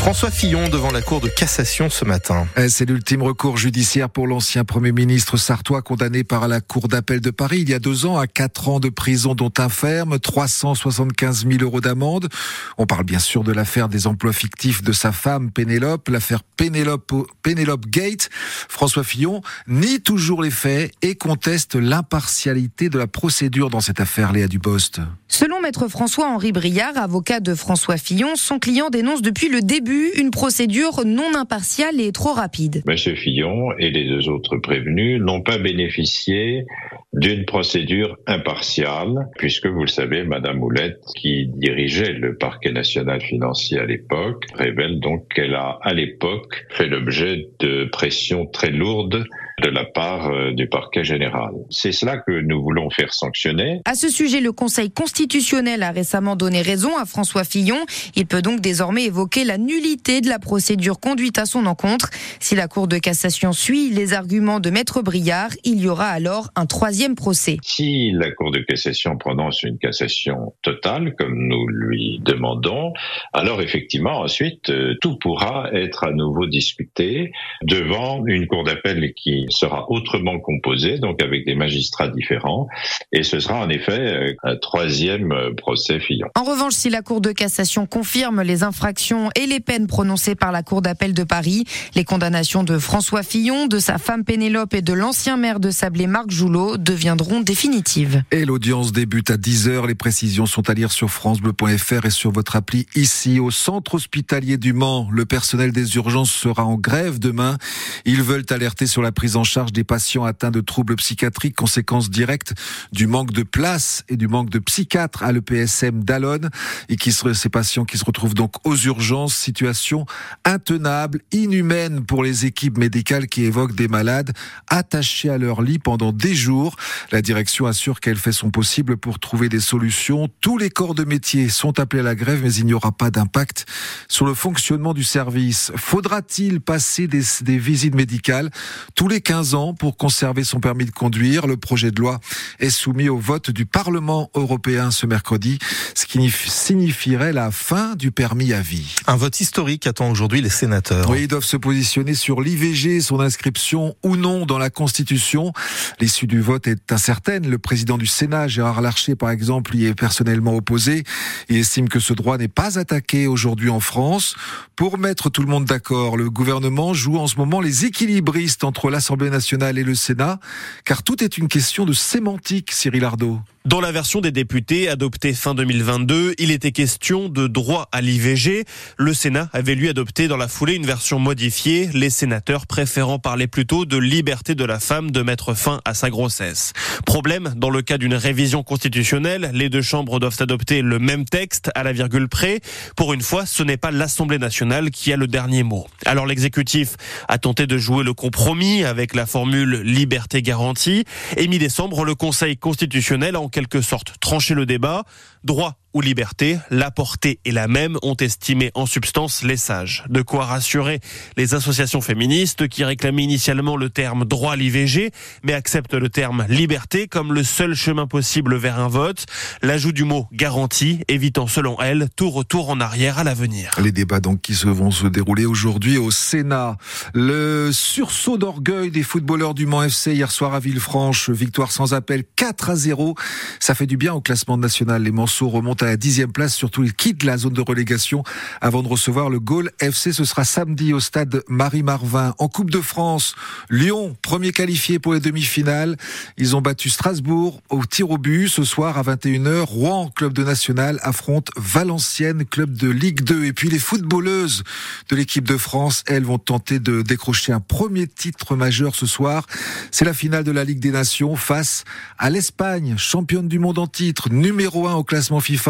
François Fillon devant la Cour de cassation ce matin. Eh, c'est l'ultime recours judiciaire pour l'ancien Premier ministre sartois condamné par la Cour d'appel de Paris il y a deux ans à quatre ans de prison dont un ferme, 375 000 euros d'amende. On parle bien sûr de l'affaire des emplois fictifs de sa femme Pénélope, l'affaire Pénélope, Pénélope Gate. François Fillon nie toujours les faits et conteste l'impartialité de la procédure dans cette affaire, Léa Dubost. Selon maître François-Henri Briard, avocat de François Fillon, son client dénonce depuis le début une procédure non impartiale et trop rapide. Monsieur Fillon et les deux autres prévenus n'ont pas bénéficié d'une procédure impartiale, puisque vous le savez, Madame Houlette, qui dirigeait le parquet national financier à l'époque, révèle donc qu'elle a à l'époque fait l'objet de pressions très lourdes de la part euh, du parquet général. C'est cela que nous voulons faire sanctionner. À ce sujet, le Conseil constitutionnel a récemment donné raison à François Fillon. Il peut donc désormais évoquer la nullité de la procédure conduite à son encontre. Si la Cour de cassation suit les arguments de Maître Briard, il y aura alors un troisième procès. Si la Cour de cassation prononce une cassation totale, comme nous lui demandons, alors effectivement, ensuite, euh, tout pourra être à nouveau discuté devant une Cour d'appel qui sera autrement composé, donc avec des magistrats différents, et ce sera en effet euh, un troisième euh, procès Fillon. En revanche, si la Cour de cassation confirme les infractions et les peines prononcées par la Cour d'appel de Paris, les condamnations de François Fillon, de sa femme Pénélope et de l'ancien maire de Sablé, Marc Joulot, deviendront définitives. Et l'audience débute à 10h. Les précisions sont à lire sur francebleu.fr et sur votre appli ici au centre hospitalier du Mans. Le personnel des urgences sera en grève demain. Ils veulent alerter sur la prise en charge des patients atteints de troubles psychiatriques, conséquence directe du manque de place et du manque de psychiatres à l'EPSM d'Alonne et qui seraient ces patients qui se retrouvent donc aux urgences, situation intenable, inhumaine pour les équipes médicales qui évoquent des malades attachés à leur lit pendant des jours. La direction assure qu'elle fait son possible pour trouver des solutions. Tous les corps de métier sont appelés à la grève, mais il n'y aura pas d'impact sur le fonctionnement du service. Faudra-t-il passer des visites médicales? Tous les 15 ans pour conserver son permis de conduire. Le projet de loi est soumis au vote du Parlement européen ce mercredi, ce qui signifierait la fin du permis à vie. Un vote historique attend aujourd'hui les sénateurs. Oui, ils doivent se positionner sur l'IVG, son inscription ou non dans la Constitution. L'issue du vote est incertaine. Le président du Sénat, Gérard Larcher, par exemple, y est personnellement opposé. Il estime que ce droit n'est pas attaqué aujourd'hui en France. Pour mettre tout le monde d'accord, le gouvernement joue en ce moment les équilibristes entre l'Assemblée nationale et le Sénat, car tout est une question de sémantique, Cyril Ardo. Dans la version des députés adoptée fin 2022, il était question de droit à l'IVG. Le Sénat avait lui adopté dans la foulée une version modifiée, les sénateurs préférant parler plutôt de liberté de la femme de mettre fin à sa grossesse. Problème, dans le cas d'une révision constitutionnelle, les deux chambres doivent adopter le même texte à la virgule près. Pour une fois, ce n'est pas l'Assemblée nationale qui a le dernier mot. Alors l'exécutif a tenté de jouer le compromis avec la formule liberté garantie et mi-décembre, le Conseil constitutionnel a en quelque sorte tranché le débat. Droit ou liberté, la portée est la même, ont estimé en substance les sages. De quoi rassurer les associations féministes qui réclamaient initialement le terme droit à l'IVG, mais acceptent le terme liberté comme le seul chemin possible vers un vote. L'ajout du mot garantie, évitant selon elles tout retour en arrière à l'avenir. Les débats donc qui se vont se dérouler aujourd'hui au Sénat. Le sursaut d'orgueil des footballeurs du Mans FC hier soir à Villefranche, victoire sans appel 4 à 0. Ça fait du bien au classement national. Les Manceaux remontent à la dixième place, surtout il quitte la zone de relégation avant de recevoir le Gaulle FC. Ce sera samedi au stade Marie-Marvin. En Coupe de France, Lyon, premier qualifié pour les demi-finales. Ils ont battu Strasbourg au tir au but ce soir à 21h. Rouen, club de national, affronte Valenciennes, club de Ligue 2. Et puis les footballeuses de l'équipe de France, elles vont tenter de décrocher un premier titre majeur ce soir. C'est la finale de la Ligue des Nations face à l'Espagne, championne du monde en titre, numéro 1 au classement FIFA.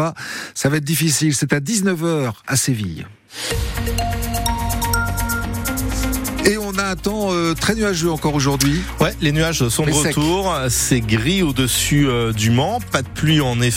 Ça va être difficile. C'est à 19h à Séville. Et on a un temps euh, très nuageux encore aujourd'hui. Ouais, les nuages sont de Mais retour. C'est gris au-dessus euh, du Mans. Pas de pluie en effet.